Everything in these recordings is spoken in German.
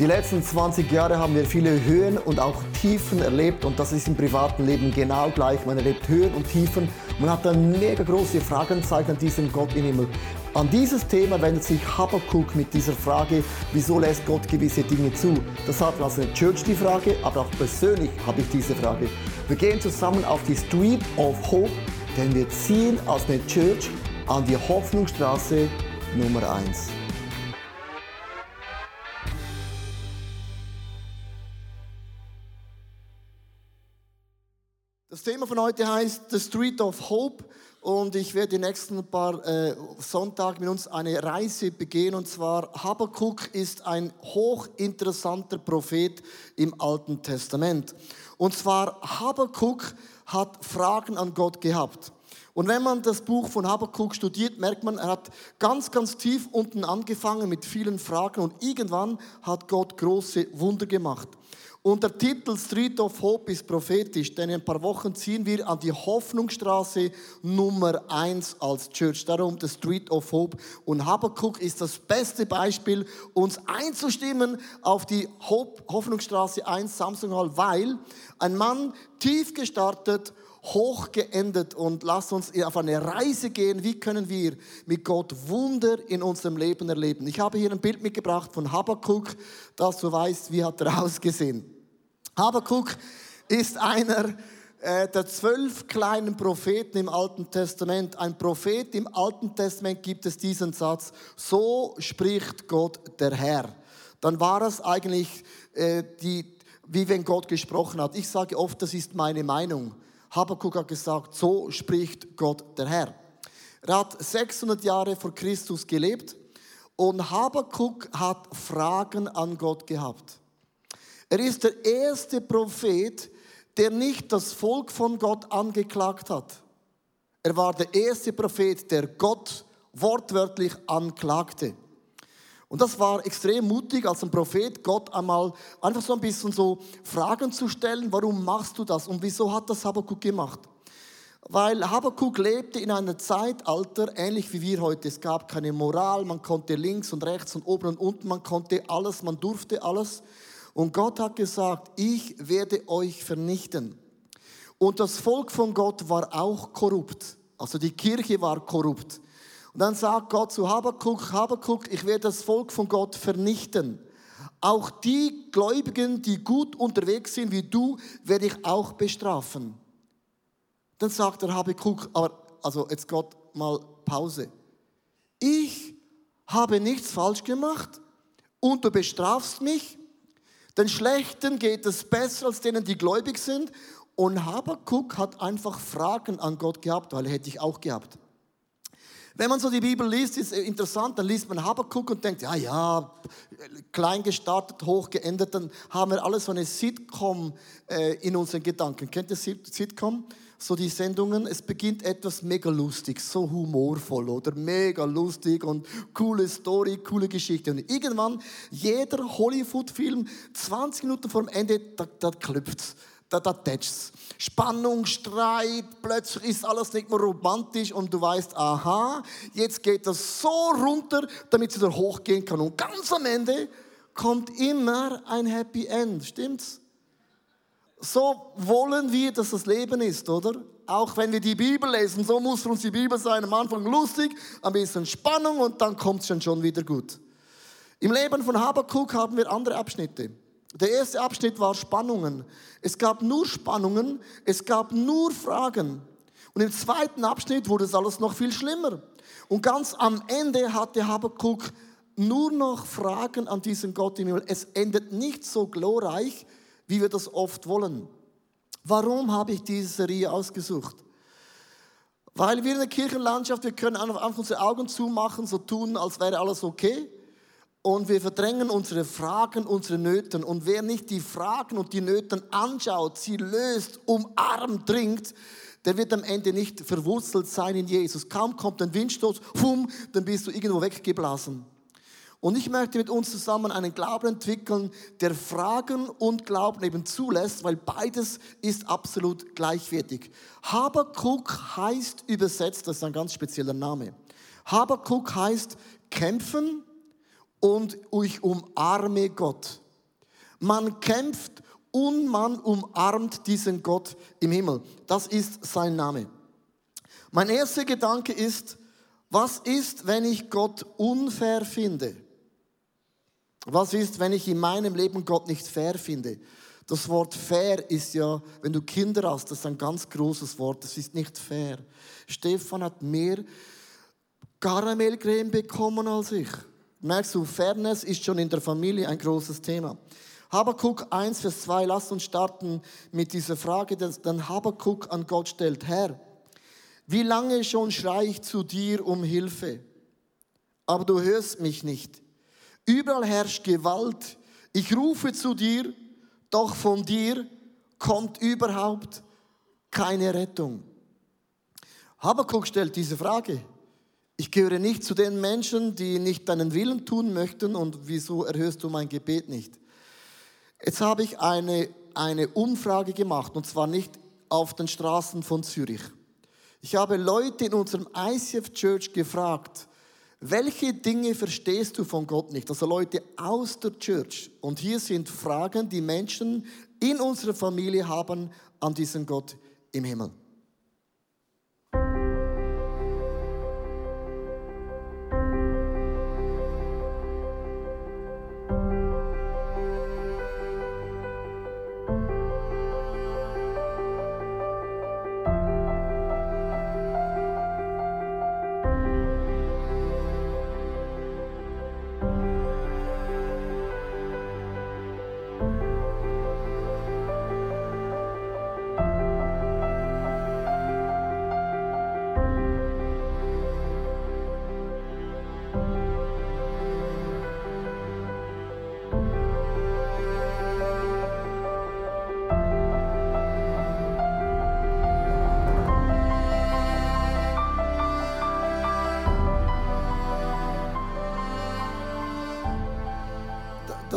Die letzten 20 Jahre haben wir viele Höhen und auch Tiefen erlebt und das ist im privaten Leben genau gleich. Man erlebt Höhen und Tiefen. Man hat dann mega große Fragenzeichen an diesem Gott im Himmel. An dieses Thema wendet sich Habakkuk mit dieser Frage, wieso lässt Gott gewisse Dinge zu? Das hat also eine Church die Frage, aber auch persönlich habe ich diese Frage. Wir gehen zusammen auf die Street of Hope, denn wir ziehen als eine Church an die Hoffnungsstraße Nummer 1. Das Thema von heute heißt The Street of Hope und ich werde die nächsten paar äh, Sonntage mit uns eine Reise begehen und zwar Habakkuk ist ein hochinteressanter Prophet im Alten Testament. Und zwar Habakkuk hat Fragen an Gott gehabt. Und wenn man das Buch von Habakkuk studiert, merkt man, er hat ganz, ganz tief unten angefangen mit vielen Fragen und irgendwann hat Gott große Wunder gemacht. Und der Titel Street of Hope ist prophetisch, denn in ein paar Wochen ziehen wir an die Hoffnungsstraße Nummer 1 als Church. Darum der Street of Hope. Und Habakkuk ist das beste Beispiel, uns einzustimmen auf die Hoffnungsstraße 1 Samsung Hall, weil ein Mann tief gestartet, hoch geendet und lass uns auf eine Reise gehen. Wie können wir mit Gott Wunder in unserem Leben erleben? Ich habe hier ein Bild mitgebracht von Habakkuk, dass du weißt, wie hat er ausgesehen. Habakuk ist einer äh, der zwölf kleinen Propheten im Alten Testament. Ein Prophet im Alten Testament gibt es diesen Satz, so spricht Gott der Herr. Dann war es eigentlich äh, die, wie wenn Gott gesprochen hat. Ich sage oft, das ist meine Meinung. Habakuk hat gesagt, so spricht Gott der Herr. Er hat 600 Jahre vor Christus gelebt und Habakuk hat Fragen an Gott gehabt. Er ist der erste Prophet, der nicht das Volk von Gott angeklagt hat. Er war der erste Prophet, der Gott wortwörtlich anklagte. Und das war extrem mutig, als ein Prophet Gott einmal einfach so ein bisschen so Fragen zu stellen, warum machst du das und wieso hat das Habakkuk gemacht? Weil Habakkuk lebte in einem Zeitalter, ähnlich wie wir heute. Es gab keine Moral, man konnte links und rechts und oben und unten, man konnte alles, man durfte alles. Und Gott hat gesagt, ich werde euch vernichten. Und das Volk von Gott war auch korrupt. Also die Kirche war korrupt. Und dann sagt Gott zu Habakkuk, Habakkuk, ich werde das Volk von Gott vernichten. Auch die Gläubigen, die gut unterwegs sind wie du, werde ich auch bestrafen. Dann sagt der Habakkuk, aber also jetzt Gott mal Pause. Ich habe nichts falsch gemacht und du bestrafst mich? Den Schlechten geht es besser als denen, die gläubig sind. Und Habakkuk hat einfach Fragen an Gott gehabt, weil hätte ich auch gehabt. Wenn man so die Bibel liest, ist interessant, dann liest man Habakkuk und denkt, ja, ja, klein gestartet, hoch geendet, dann haben wir alles so eine Sitcom äh, in unseren Gedanken. Kennt ihr Sitcom? so die Sendungen, es beginnt etwas mega lustig, so humorvoll oder mega lustig und coole Story, coole Geschichte. Und irgendwann, jeder Hollywood-Film, 20 Minuten vor dem Ende, da, da klüpft's, da, da tätscht's. Spannung, Streit, plötzlich ist alles nicht mehr romantisch und du weißt, aha, jetzt geht das so runter, damit es wieder hochgehen kann. Und ganz am Ende kommt immer ein Happy End, stimmt's? so wollen wir, dass das Leben ist, oder? Auch wenn wir die Bibel lesen, so muss für uns die Bibel sein. Am Anfang lustig, ein bisschen Spannung und dann kommt es schon wieder gut. Im Leben von Habakkuk haben wir andere Abschnitte. Der erste Abschnitt war Spannungen. Es gab nur Spannungen, es gab nur Fragen. Und im zweiten Abschnitt wurde es alles noch viel schlimmer. Und ganz am Ende hatte Habakkuk nur noch Fragen an diesen Gott im Himmel. Es endet nicht so glorreich, wie wir das oft wollen. Warum habe ich diese Serie ausgesucht? Weil wir in der Kirchenlandschaft, wir können einfach unsere Augen zumachen, so tun, als wäre alles okay. Und wir verdrängen unsere Fragen, unsere Nöten. Und wer nicht die Fragen und die Nöten anschaut, sie löst, umarmt, dringt, der wird am Ende nicht verwurzelt sein in Jesus. Kaum kommt ein Windstoß, fum, dann bist du irgendwo weggeblasen. Und ich möchte mit uns zusammen einen Glauben entwickeln, der Fragen und Glauben eben zulässt, weil beides ist absolut gleichwertig. Habakuk heißt übersetzt, das ist ein ganz spezieller Name. Habakuk heißt kämpfen, und ich umarme Gott. Man kämpft und man umarmt diesen Gott im Himmel. Das ist sein Name. Mein erster Gedanke ist, was ist, wenn ich Gott unfair finde? Was ist, wenn ich in meinem Leben Gott nicht fair finde? Das Wort fair ist ja, wenn du Kinder hast, das ist ein ganz großes Wort. Das ist nicht fair. Stefan hat mehr Karamellcreme bekommen als ich. Merkst du, Fairness ist schon in der Familie ein großes Thema. Habakuk 1, Vers 2, lasst uns starten mit dieser Frage, dass dann Habakuk an Gott stellt, Herr, wie lange schon schreie ich zu dir um Hilfe, aber du hörst mich nicht. Überall herrscht Gewalt. Ich rufe zu dir, doch von dir kommt überhaupt keine Rettung. Habakuk stellt diese Frage. Ich gehöre nicht zu den Menschen, die nicht deinen Willen tun möchten und wieso erhörst du mein Gebet nicht? Jetzt habe ich eine, eine Umfrage gemacht und zwar nicht auf den Straßen von Zürich. Ich habe Leute in unserem ICF Church gefragt, welche Dinge verstehst du von Gott nicht? Also Leute aus der Church. Und hier sind Fragen, die Menschen in unserer Familie haben an diesen Gott im Himmel.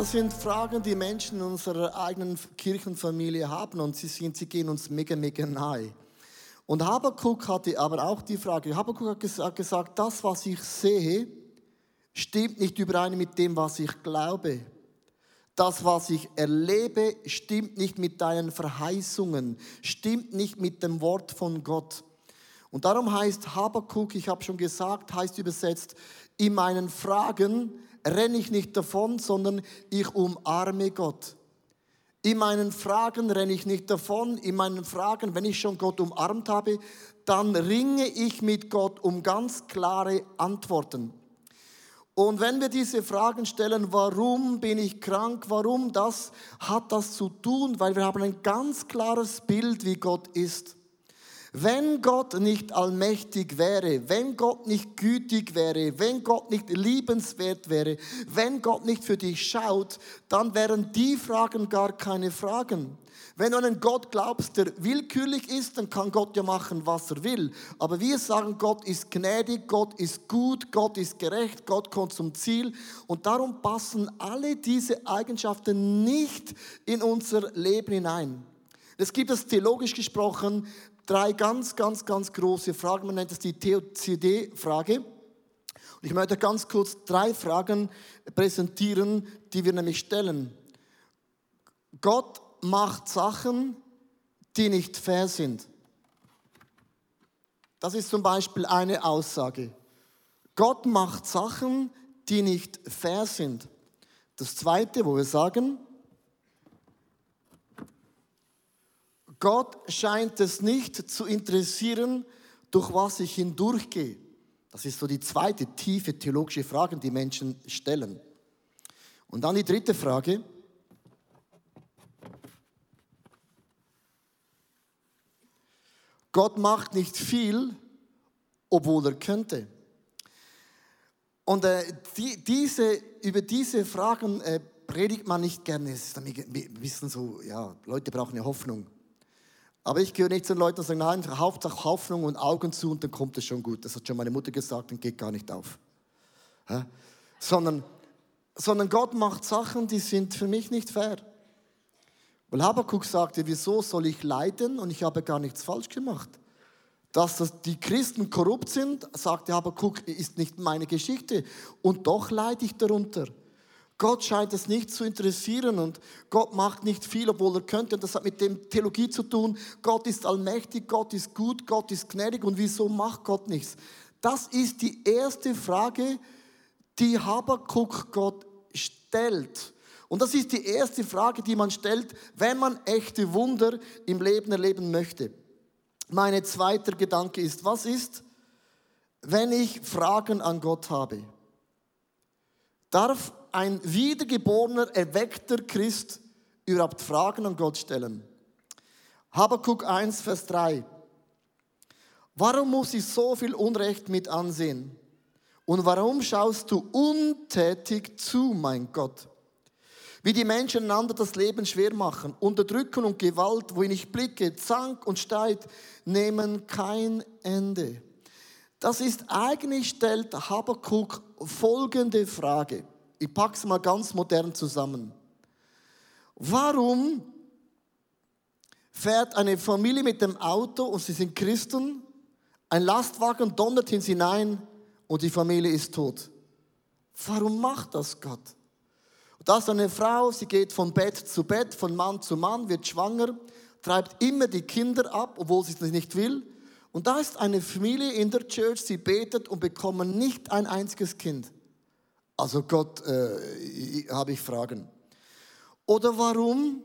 Das sind Fragen, die Menschen in unserer eigenen Kirchenfamilie haben und sie, sind, sie gehen uns mega, mega nahe. Und Habakkuk hatte aber auch die Frage, Habakkuk hat gesagt, das, was ich sehe, stimmt nicht überein mit dem, was ich glaube. Das, was ich erlebe, stimmt nicht mit deinen Verheißungen, stimmt nicht mit dem Wort von Gott. Und darum heißt Habakkuk, ich habe schon gesagt, heißt übersetzt, in meinen Fragen renne ich nicht davon, sondern ich umarme Gott. In meinen Fragen renne ich nicht davon, in meinen Fragen, wenn ich schon Gott umarmt habe, dann ringe ich mit Gott um ganz klare Antworten. Und wenn wir diese Fragen stellen, warum bin ich krank, warum das, hat das zu tun, weil wir haben ein ganz klares Bild, wie Gott ist. Wenn Gott nicht allmächtig wäre, wenn Gott nicht gütig wäre, wenn Gott nicht liebenswert wäre, wenn Gott nicht für dich schaut, dann wären die Fragen gar keine Fragen. Wenn du an einen Gott glaubst, der willkürlich ist, dann kann Gott ja machen, was er will. Aber wir sagen, Gott ist gnädig, Gott ist gut, Gott ist gerecht, Gott kommt zum Ziel. Und darum passen alle diese Eigenschaften nicht in unser Leben hinein. Es gibt es theologisch gesprochen drei ganz, ganz, ganz große Fragen. Man nennt es die TOCD-Frage. Und ich möchte ganz kurz drei Fragen präsentieren, die wir nämlich stellen. Gott macht Sachen, die nicht fair sind. Das ist zum Beispiel eine Aussage. Gott macht Sachen, die nicht fair sind. Das Zweite, wo wir sagen, Gott scheint es nicht zu interessieren, durch was ich hindurchgehe. Das ist so die zweite tiefe theologische Frage, die Menschen stellen. Und dann die dritte Frage. Gott macht nicht viel, obwohl er könnte. Und äh, die, diese, über diese Fragen äh, predigt man nicht gerne. Wir wissen so, ja, Leute brauchen eine Hoffnung. Aber ich gehöre nicht zu den Leuten, die sagen, nein, Hauptsache Hoffnung und Augen zu und dann kommt es schon gut. Das hat schon meine Mutter gesagt und geht gar nicht auf. Ja? Sondern, sondern Gott macht Sachen, die sind für mich nicht fair. Weil Habakkuk sagte, wieso soll ich leiden und ich habe gar nichts falsch gemacht. Dass das die Christen korrupt sind, sagte Habakkuk, ist nicht meine Geschichte. Und doch leide ich darunter. Gott scheint es nicht zu interessieren und Gott macht nicht viel, obwohl er könnte. Und das hat mit dem Theologie zu tun. Gott ist allmächtig, Gott ist gut, Gott ist gnädig und wieso macht Gott nichts? Das ist die erste Frage, die Habakkuk Gott stellt. Und das ist die erste Frage, die man stellt, wenn man echte Wunder im Leben erleben möchte. Mein zweiter Gedanke ist, was ist, wenn ich Fragen an Gott habe? Darf ein wiedergeborener, erweckter Christ überhaupt Fragen an Gott stellen? Habakkuk 1, Vers 3. Warum muss ich so viel Unrecht mit ansehen? Und warum schaust du untätig zu, mein Gott? Wie die Menschen einander das Leben schwer machen, Unterdrückung und Gewalt, wohin ich blicke, Zank und Streit nehmen kein Ende. Das ist eigentlich, stellt Habakkuk folgende Frage. Ich packe es mal ganz modern zusammen. Warum fährt eine Familie mit dem Auto und sie sind Christen, ein Lastwagen donnert ins hinein und die Familie ist tot? Warum macht das Gott? Da ist eine Frau, sie geht von Bett zu Bett, von Mann zu Mann, wird schwanger, treibt immer die Kinder ab, obwohl sie es nicht will. Und da ist eine Familie in der Church, sie betet und bekommen nicht ein einziges Kind. Also Gott, äh, habe ich Fragen. Oder warum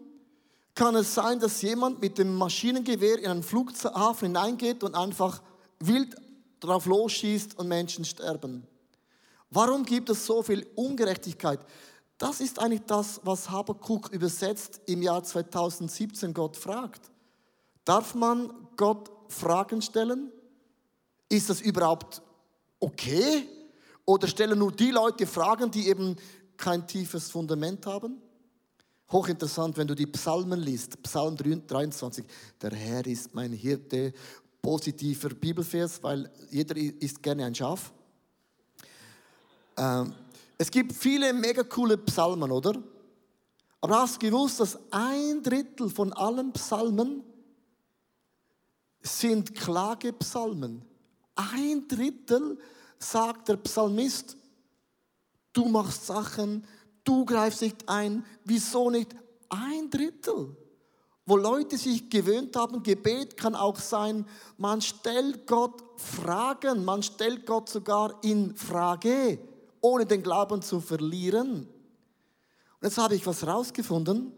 kann es sein, dass jemand mit dem Maschinengewehr in einen Flughafen hineingeht und einfach wild drauf losschießt und Menschen sterben? Warum gibt es so viel Ungerechtigkeit? Das ist eigentlich das, was Habakkuk übersetzt im Jahr 2017 Gott fragt. Darf man Gott Fragen stellen? Ist das überhaupt okay? Oder stellen nur die Leute Fragen, die eben kein tiefes Fundament haben? Hochinteressant, wenn du die Psalmen liest, Psalm 23, der Herr ist mein Hirte, positiver Bibelvers, weil jeder isst gerne ein Schaf. Ähm, es gibt viele mega coole Psalmen, oder? Aber hast du gewusst, dass ein Drittel von allen Psalmen sind Klagepsalmen? Ein Drittel sagt der Psalmist, du machst Sachen, du greifst nicht ein, wieso nicht? Ein Drittel. Wo Leute sich gewöhnt haben, Gebet kann auch sein, man stellt Gott Fragen, man stellt Gott sogar in Frage, ohne den Glauben zu verlieren. Und jetzt habe ich was rausgefunden.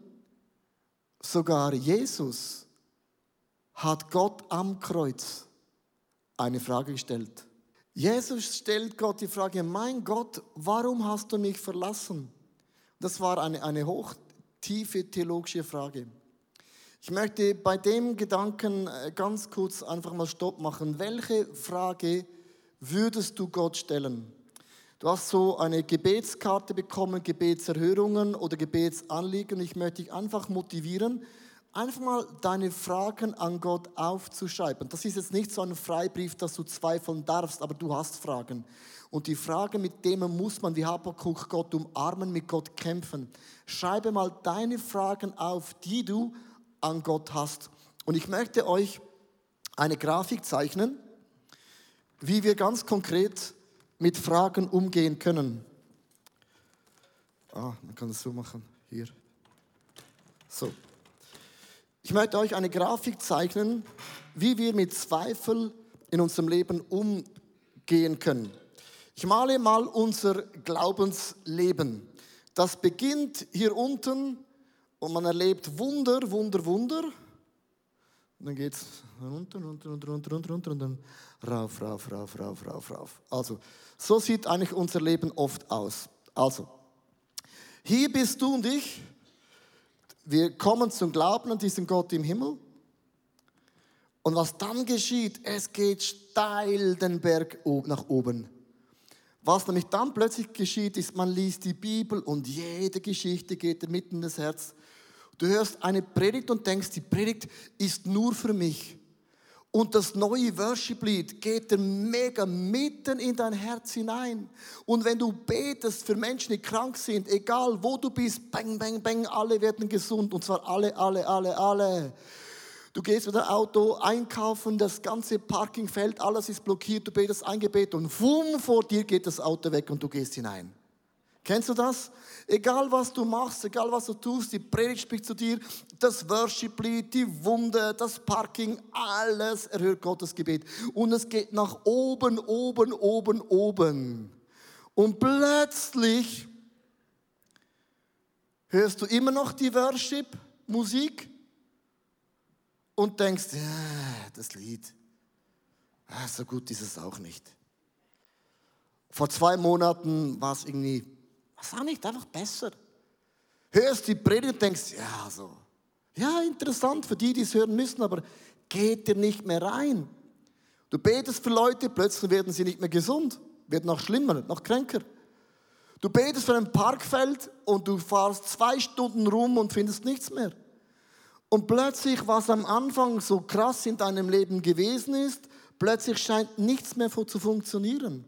Sogar Jesus hat Gott am Kreuz eine Frage gestellt. Jesus stellt Gott die Frage, mein Gott, warum hast du mich verlassen? Das war eine, eine hochtiefe theologische Frage. Ich möchte bei dem Gedanken äh, ganz kurz einfach mal Stopp machen. Welche Frage würdest du Gott stellen? Du hast so eine Gebetskarte bekommen, Gebetserhörungen oder Gebetsanliegen. Ich möchte dich einfach motivieren, einfach mal deine Fragen an Gott aufzuschreiben. Das ist jetzt nicht so ein Freibrief, dass du zweifeln darfst, aber du hast Fragen. Und die Fragen, mit denen muss man wie Habakkuk Gott umarmen, mit Gott kämpfen. Schreibe mal deine Fragen auf, die du an Gott hast. Und ich möchte euch eine Grafik zeichnen, wie wir ganz konkret mit Fragen umgehen können. Ah, man kann das so machen. Hier. So. Ich möchte euch eine Grafik zeichnen, wie wir mit Zweifel in unserem Leben umgehen können. Ich male mal unser Glaubensleben. Das beginnt hier unten und man erlebt Wunder, Wunder, Wunder. Und dann geht es runter, runter, runter, runter, runter, runter und dann rauf, rauf, rauf, rauf, rauf, rauf. Also, so sieht eigentlich unser Leben oft aus. Also, hier bist du und ich. Wir kommen zum Glauben an diesen Gott im Himmel. Und was dann geschieht, es geht steil den Berg nach oben. Was nämlich dann plötzlich geschieht, ist, man liest die Bibel und jede Geschichte geht dir mitten in das Herz. Du hörst eine Predigt und denkst, die Predigt ist nur für mich. Und das neue Worship-Lied geht dir mega mitten in dein Herz hinein. Und wenn du betest für Menschen, die krank sind, egal wo du bist, bang, bang, bang, alle werden gesund. Und zwar alle, alle, alle, alle. Du gehst mit dem Auto einkaufen, das ganze Parkingfeld, alles ist blockiert, du betest ein Gebet und wumm, vor dir geht das Auto weg und du gehst hinein. Kennst du das? Egal was du machst, egal was du tust, die Predigt spricht zu dir, das Worship-Lied, die Wunde, das Parking, alles erhört Gottes Gebet. Und es geht nach oben, oben, oben, oben. Und plötzlich hörst du immer noch die Worship-Musik und denkst, ja, das Lied, ah, so gut ist es auch nicht. Vor zwei Monaten war es irgendwie, was auch nicht, einfach besser. Hörst die Predigt und denkst, ja, so, ja, interessant für die, die es hören müssen, aber geht dir nicht mehr rein. Du betest für Leute, plötzlich werden sie nicht mehr gesund, wird noch schlimmer, noch kränker. Du betest für ein Parkfeld und du fahrst zwei Stunden rum und findest nichts mehr. Und plötzlich, was am Anfang so krass in deinem Leben gewesen ist, plötzlich scheint nichts mehr zu funktionieren.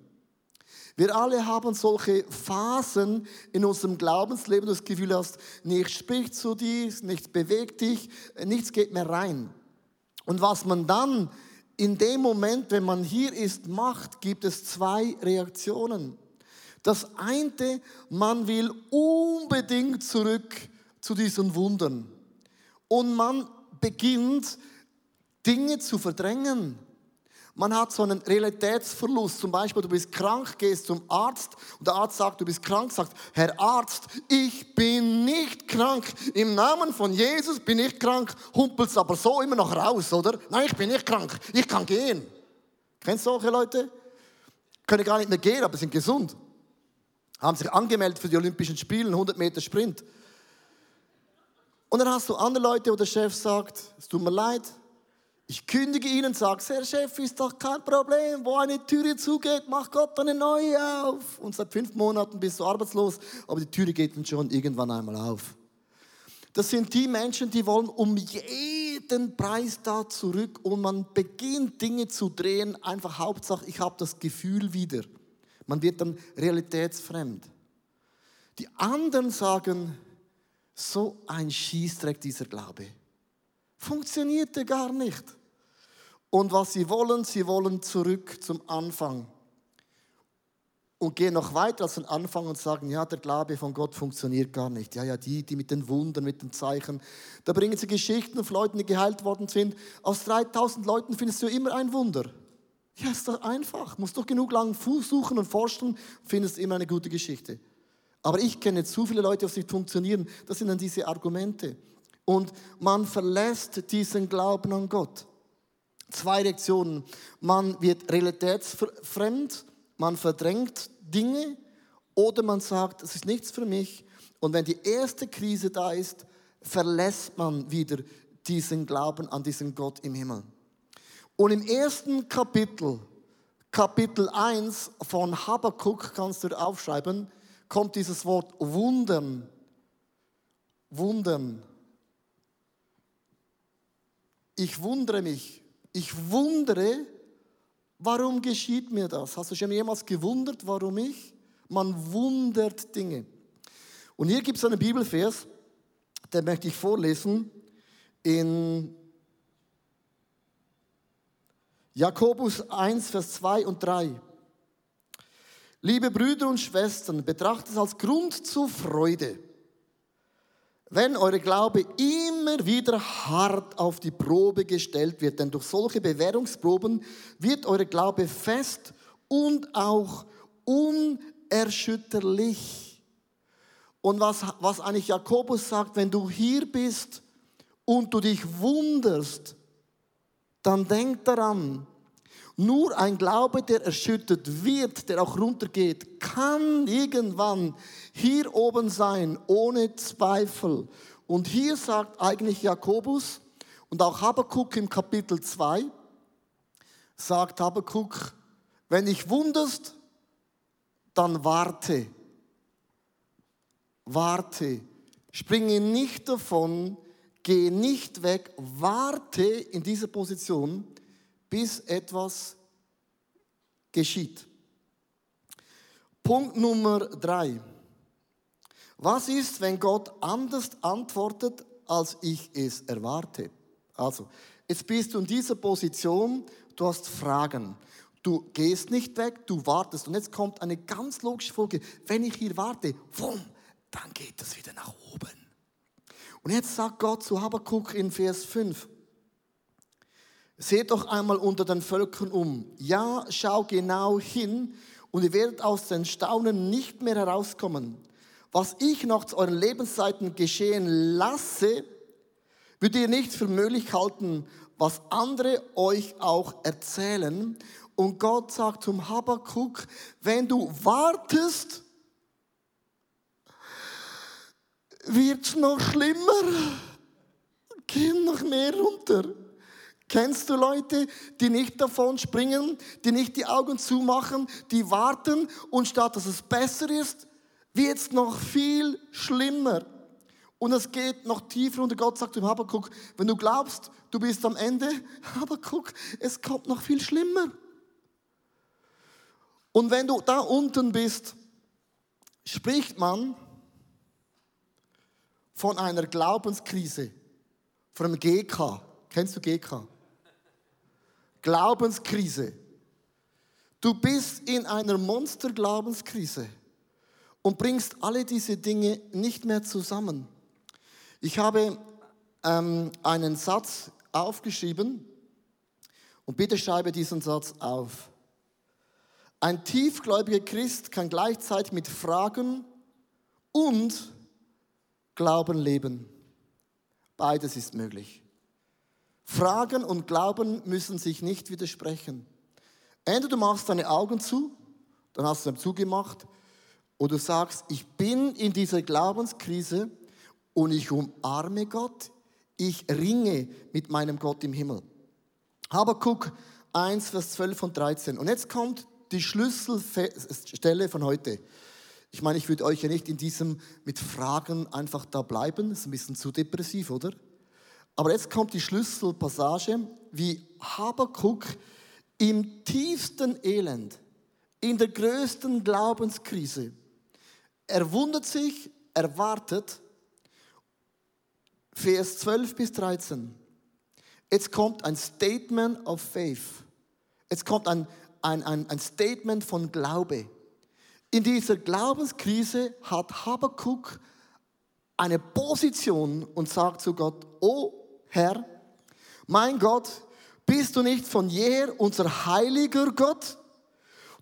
Wir alle haben solche Phasen in unserem Glaubensleben, du das Gefühl hast, nichts spricht zu dir, nichts bewegt dich, nichts geht mehr rein. Und was man dann in dem Moment, wenn man hier ist, macht, gibt es zwei Reaktionen. Das eine, man will unbedingt zurück zu diesen Wundern. Und man beginnt Dinge zu verdrängen. Man hat so einen Realitätsverlust. Zum Beispiel, du bist krank, gehst zum Arzt und der Arzt sagt, du bist krank, sagt, Herr Arzt, ich bin nicht krank. Im Namen von Jesus bin ich krank, humpelst aber so immer noch raus, oder? Nein, ich bin nicht krank, ich kann gehen. Kennst du solche Leute? Können gar nicht mehr gehen, aber sind gesund. Haben sich angemeldet für die Olympischen Spiele, 100 Meter Sprint. Und dann hast du andere Leute, wo der Chef sagt, es tut mir leid, ich kündige Ihnen, sage, Herr Chef, ist doch kein Problem, wo eine Türe zugeht, macht Gott eine neue auf. Und seit fünf Monaten bist du arbeitslos, aber die Türe geht dann schon irgendwann einmal auf. Das sind die Menschen, die wollen um jeden Preis da zurück und man beginnt Dinge zu drehen, einfach Hauptsache, ich habe das Gefühl wieder. Man wird dann realitätsfremd. Die anderen sagen, so ein Schießdreck dieser Glaube. Funktionierte gar nicht. Und was sie wollen, sie wollen zurück zum Anfang. Und gehen noch weiter als den Anfang und sagen, ja, der Glaube von Gott funktioniert gar nicht. Ja, ja, die, die mit den Wundern, mit den Zeichen. Da bringen sie Geschichten von Leuten, die geheilt worden sind. Aus 3000 Leuten findest du immer ein Wunder. Ja, ist doch einfach. Musst doch genug lang Fuß suchen und forschen, findest immer eine gute Geschichte. Aber ich kenne zu viele Leute, die nicht funktionieren. Das sind dann diese Argumente. Und man verlässt diesen Glauben an Gott. Zwei Reaktionen. Man wird realitätsfremd, man verdrängt Dinge oder man sagt, das ist nichts für mich. Und wenn die erste Krise da ist, verlässt man wieder diesen Glauben an diesen Gott im Himmel. Und im ersten Kapitel, Kapitel 1 von Habakkuk, kannst du aufschreiben, kommt dieses Wort wundern. Wundern. Ich wundere mich. Ich wundere, warum geschieht mir das? Hast du schon jemals gewundert, warum ich? Man wundert Dinge. Und hier gibt es einen Bibelvers, den möchte ich vorlesen in Jakobus 1, Vers 2 und 3. Liebe Brüder und Schwestern, betrachtet es als Grund zur Freude, wenn eure Glaube immer immer wieder hart auf die Probe gestellt wird. Denn durch solche Bewährungsproben wird eure Glaube fest und auch unerschütterlich. Und was, was eigentlich Jakobus sagt, wenn du hier bist und du dich wunderst, dann denk daran, nur ein Glaube, der erschüttert wird, der auch runtergeht, kann irgendwann hier oben sein, ohne Zweifel. Und hier sagt eigentlich Jakobus und auch Habakkuk im Kapitel 2, sagt Habakkuk, wenn dich wunderst, dann warte. Warte. Springe nicht davon, geh nicht weg, warte in dieser Position bis etwas geschieht. Punkt Nummer drei. Was ist, wenn Gott anders antwortet, als ich es erwarte? Also, jetzt bist du in dieser Position, du hast Fragen. Du gehst nicht weg, du wartest. Und jetzt kommt eine ganz logische Folge. Wenn ich hier warte, wumm, dann geht es wieder nach oben. Und jetzt sagt Gott zu Habakkuk in Vers 5, Seht doch einmal unter den Völkern um. Ja, schau genau hin und ihr werdet aus den Staunen nicht mehr herauskommen. Was ich noch zu euren Lebenszeiten geschehen lasse, würdet ihr nicht für möglich halten, was andere euch auch erzählen. Und Gott sagt zum Habakkuk, wenn du wartest, wird's noch schlimmer. Geh noch mehr runter. Kennst du Leute, die nicht davon springen, die nicht die Augen zumachen, die warten und statt dass es besser ist, wird es noch viel schlimmer. Und es geht noch tiefer und Gott sagt im Habakkuk, wenn du glaubst, du bist am Ende, Habakkuk, es kommt noch viel schlimmer. Und wenn du da unten bist, spricht man von einer Glaubenskrise, von einem GK. Kennst du GK? Glaubenskrise. Du bist in einer Monster-Glaubenskrise und bringst alle diese Dinge nicht mehr zusammen. Ich habe ähm, einen Satz aufgeschrieben und bitte schreibe diesen Satz auf. Ein tiefgläubiger Christ kann gleichzeitig mit Fragen und Glauben leben. Beides ist möglich. Fragen und Glauben müssen sich nicht widersprechen. Entweder du machst deine Augen zu, dann hast du sie zugemacht, oder du sagst, ich bin in dieser Glaubenskrise und ich umarme Gott, ich ringe mit meinem Gott im Himmel. Habakuk 1, Vers 12 und 13. Und jetzt kommt die Schlüsselstelle von heute. Ich meine, ich würde euch ja nicht in diesem mit Fragen einfach da bleiben, das ist ein bisschen zu depressiv, oder? Aber jetzt kommt die Schlüsselpassage, wie Habakuk im tiefsten Elend, in der größten Glaubenskrise, er wundert sich, er wartet, Vers 12 bis 13. Jetzt kommt ein Statement of Faith. Jetzt kommt ein, ein, ein, ein Statement von Glaube. In dieser Glaubenskrise hat Habakuk eine Position und sagt zu Gott, oh Herr, mein Gott, bist du nicht von jeher unser heiliger Gott?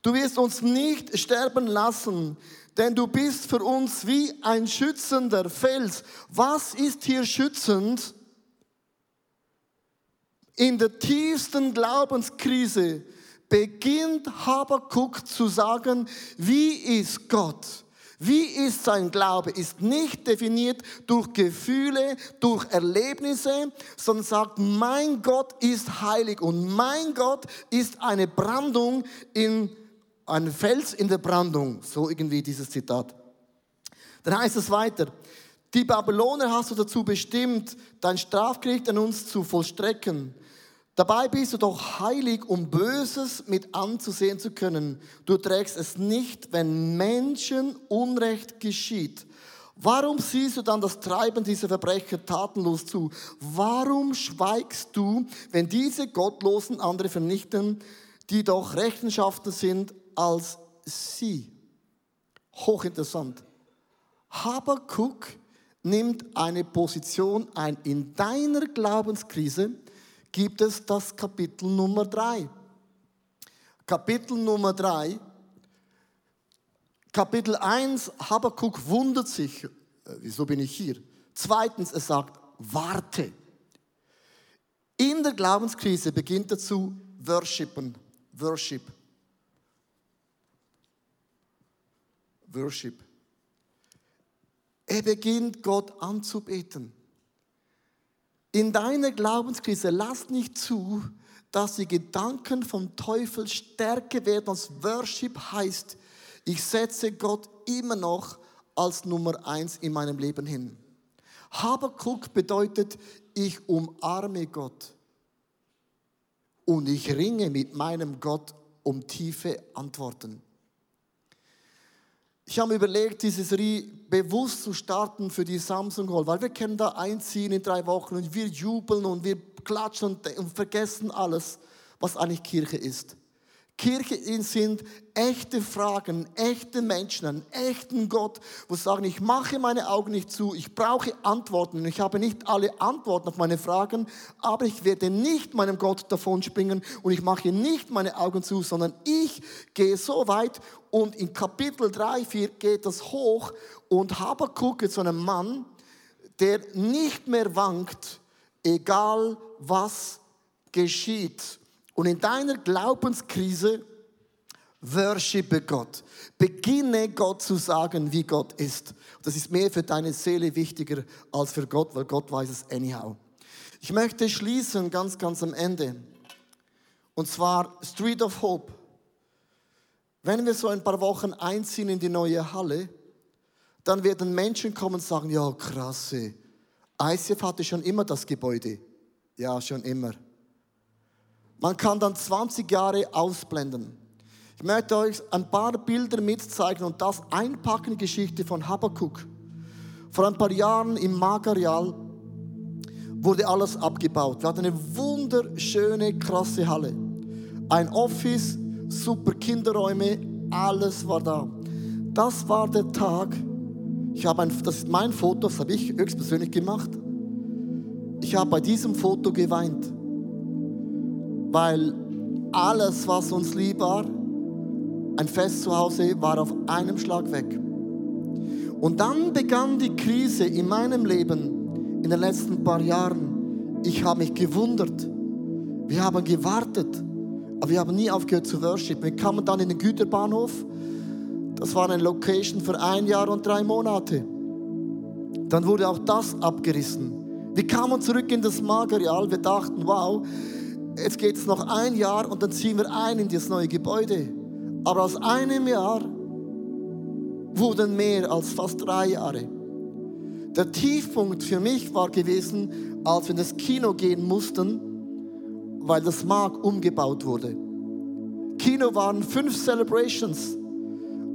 Du wirst uns nicht sterben lassen, denn du bist für uns wie ein schützender Fels. Was ist hier schützend? In der tiefsten Glaubenskrise beginnt Habakuk zu sagen, wie ist Gott? Wie ist sein Glaube? Ist nicht definiert durch Gefühle, durch Erlebnisse, sondern sagt, mein Gott ist heilig und mein Gott ist eine Brandung in, ein Fels in der Brandung. So irgendwie dieses Zitat. Dann heißt es weiter, die Babyloner hast du dazu bestimmt, dein Strafgericht an uns zu vollstrecken. Dabei bist du doch heilig, um Böses mit anzusehen zu können. Du trägst es nicht, wenn Menschen Unrecht geschieht. Warum siehst du dann das Treiben dieser Verbrecher tatenlos zu? Warum schweigst du, wenn diese Gottlosen andere vernichten, die doch Rechenschaften sind als sie? Hochinteressant. Habakuk nimmt eine Position ein. In deiner Glaubenskrise gibt es das Kapitel Nummer drei. Kapitel Nummer drei. Kapitel 1, Habakkuk wundert sich, äh, wieso bin ich hier? Zweitens, er sagt, warte. In der Glaubenskrise beginnt er zu worshipen. Worship. Worship. Er beginnt Gott anzubeten. In deiner Glaubenskrise lass nicht zu, dass die Gedanken vom Teufel stärker werden als Worship heißt, ich setze Gott immer noch als Nummer eins in meinem Leben hin. Habakuk bedeutet, ich umarme Gott und ich ringe mit meinem Gott um tiefe Antworten. Ich habe mir überlegt, diese Serie bewusst zu starten für die Samsung Hall, weil wir können da einziehen in drei Wochen und wir jubeln und wir klatschen und, und vergessen alles, was eigentlich Kirche ist. Kirche sind echte Fragen, echte Menschen, einen echten Gott, wo sagen, ich mache meine Augen nicht zu, ich brauche Antworten. Ich habe nicht alle Antworten auf meine Fragen, aber ich werde nicht meinem Gott davonspringen und ich mache nicht meine Augen zu, sondern ich gehe so weit und in Kapitel 3, 4 geht das hoch und Habakuk ist so ein Mann, der nicht mehr wankt, egal was geschieht. Und in deiner Glaubenskrise worshipe Gott. Beginne Gott zu sagen, wie Gott ist. Das ist mehr für deine Seele wichtiger als für Gott, weil Gott weiß es anyhow. Ich möchte schließen ganz, ganz am Ende. Und zwar Street of Hope. Wenn wir so ein paar Wochen einziehen in die neue Halle, dann werden Menschen kommen und sagen, ja krasse, ICF hatte schon immer das Gebäude. Ja, schon immer. Man kann dann 20 Jahre ausblenden. Ich möchte euch ein paar Bilder mitzeigen und das einpacken, die Geschichte von Habakkuk. Vor ein paar Jahren im Magarial wurde alles abgebaut. Wir hatten eine wunderschöne, krasse Halle. Ein Office, super Kinderräume, alles war da. Das war der Tag, ich habe ein, das ist mein Foto, das habe ich höchstpersönlich gemacht. Ich habe bei diesem Foto geweint weil alles, was uns lieb war, ein Fest zu Hause, war auf einem Schlag weg. Und dann begann die Krise in meinem Leben in den letzten paar Jahren. Ich habe mich gewundert. Wir haben gewartet, aber wir haben nie aufgehört zu worship. Wir kamen dann in den Güterbahnhof. Das war eine Location für ein Jahr und drei Monate. Dann wurde auch das abgerissen. Wir kamen zurück in das Material. Wir dachten, wow, jetzt geht es noch ein Jahr und dann ziehen wir ein in das neue Gebäude. Aber aus einem Jahr wurden mehr als fast drei Jahre. Der Tiefpunkt für mich war gewesen, als wir in das Kino gehen mussten, weil das Mark umgebaut wurde. Kino waren fünf Celebrations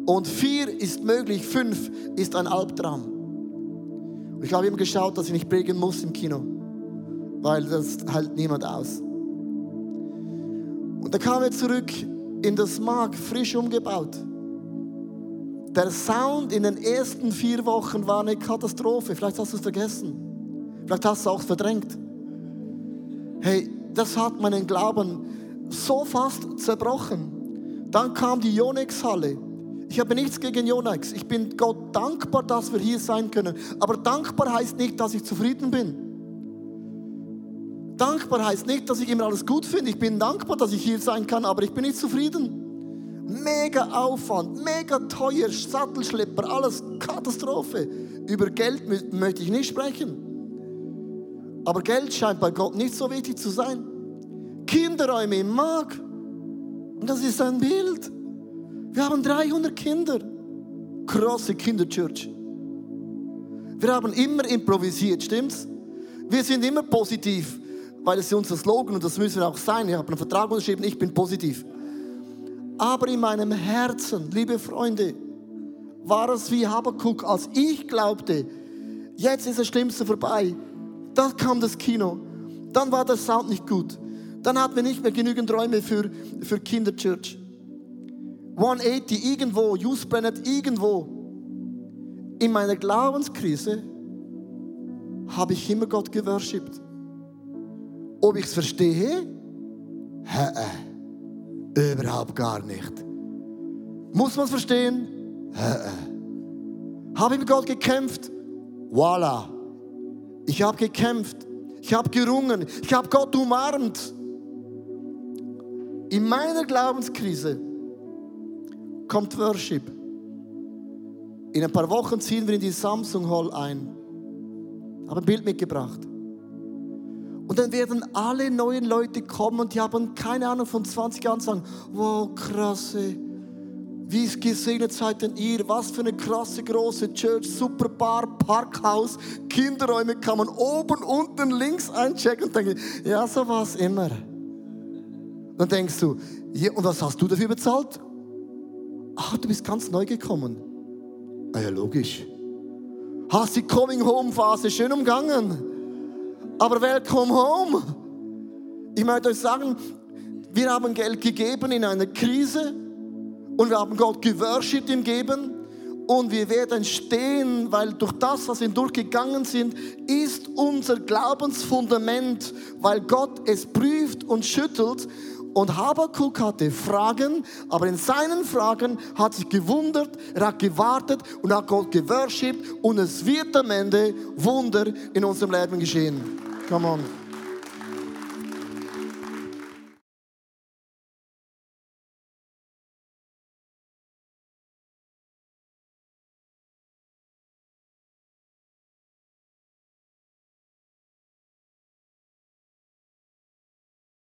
und vier ist möglich, fünf ist ein Albtraum. Ich habe ihm geschaut, dass ich nicht prägen muss im Kino, weil das hält niemand aus. Und dann kamen wir zurück in das Mark, frisch umgebaut. Der Sound in den ersten vier Wochen war eine Katastrophe. Vielleicht hast du es vergessen. Vielleicht hast du es auch verdrängt. Hey, das hat meinen Glauben so fast zerbrochen. Dann kam die Yonex-Halle. Ich habe nichts gegen Yonex. Ich bin Gott dankbar, dass wir hier sein können. Aber dankbar heißt nicht, dass ich zufrieden bin. Dankbar heißt nicht, dass ich immer alles gut finde. Ich bin dankbar, dass ich hier sein kann, aber ich bin nicht zufrieden. Mega Aufwand, mega teuer, Sattelschlepper, alles Katastrophe. Über Geld möchte ich nicht sprechen. Aber Geld scheint bei Gott nicht so wichtig zu sein. Kinderräume im Mark. Und das ist ein Bild. Wir haben 300 Kinder. Große Kinderchurch. Wir haben immer improvisiert, stimmt's? Wir sind immer positiv weil es ist unser Slogan und das müssen wir auch sein. Ich habe einen Vertrag unterschrieben, ich bin positiv. Aber in meinem Herzen, liebe Freunde, war es wie Habakuk, als ich glaubte, jetzt ist das Schlimmste vorbei. Dann kam das Kino. Dann war der Sound nicht gut. Dann hatten wir nicht mehr genügend Räume für, für Kinderchurch. 180 irgendwo, Youth Planet irgendwo. In meiner Glaubenskrise habe ich immer Gott geworshipped. Ob ich es verstehe? Hä, äh, überhaupt gar nicht. Muss man es verstehen? Hä, äh. Habe ich mit Gott gekämpft? Voila. Ich habe gekämpft. Ich habe gerungen. Ich habe Gott umarmt. In meiner Glaubenskrise kommt Worship. In ein paar Wochen ziehen wir in die Samsung Hall ein. Habe ein Bild mitgebracht. Und dann werden alle neuen Leute kommen und die haben keine Ahnung von 20 Jahren sagen, wow, krasse, wie gesegnet seid denn ihr? Was für eine krasse große Church, super Bar, Parkhaus, Kinderräume kann man oben, unten, links einchecken und denken, ja, so war es immer. Dann denkst du, ja, und was hast du dafür bezahlt? Ach, du bist ganz neu gekommen. Ah ja, logisch. Hast die Coming Home Phase schön umgangen aber welcome home. Ich möchte euch sagen, wir haben Geld gegeben in einer Krise und wir haben Gott geworshipped im Geben und wir werden stehen, weil durch das, was wir durchgegangen sind, ist unser Glaubensfundament, weil Gott es prüft und schüttelt. Und Habakuk hatte Fragen, aber in seinen Fragen hat sich gewundert, er hat gewartet und hat Gott geworshipped und es wird am Ende Wunder in unserem Leben geschehen. Come on.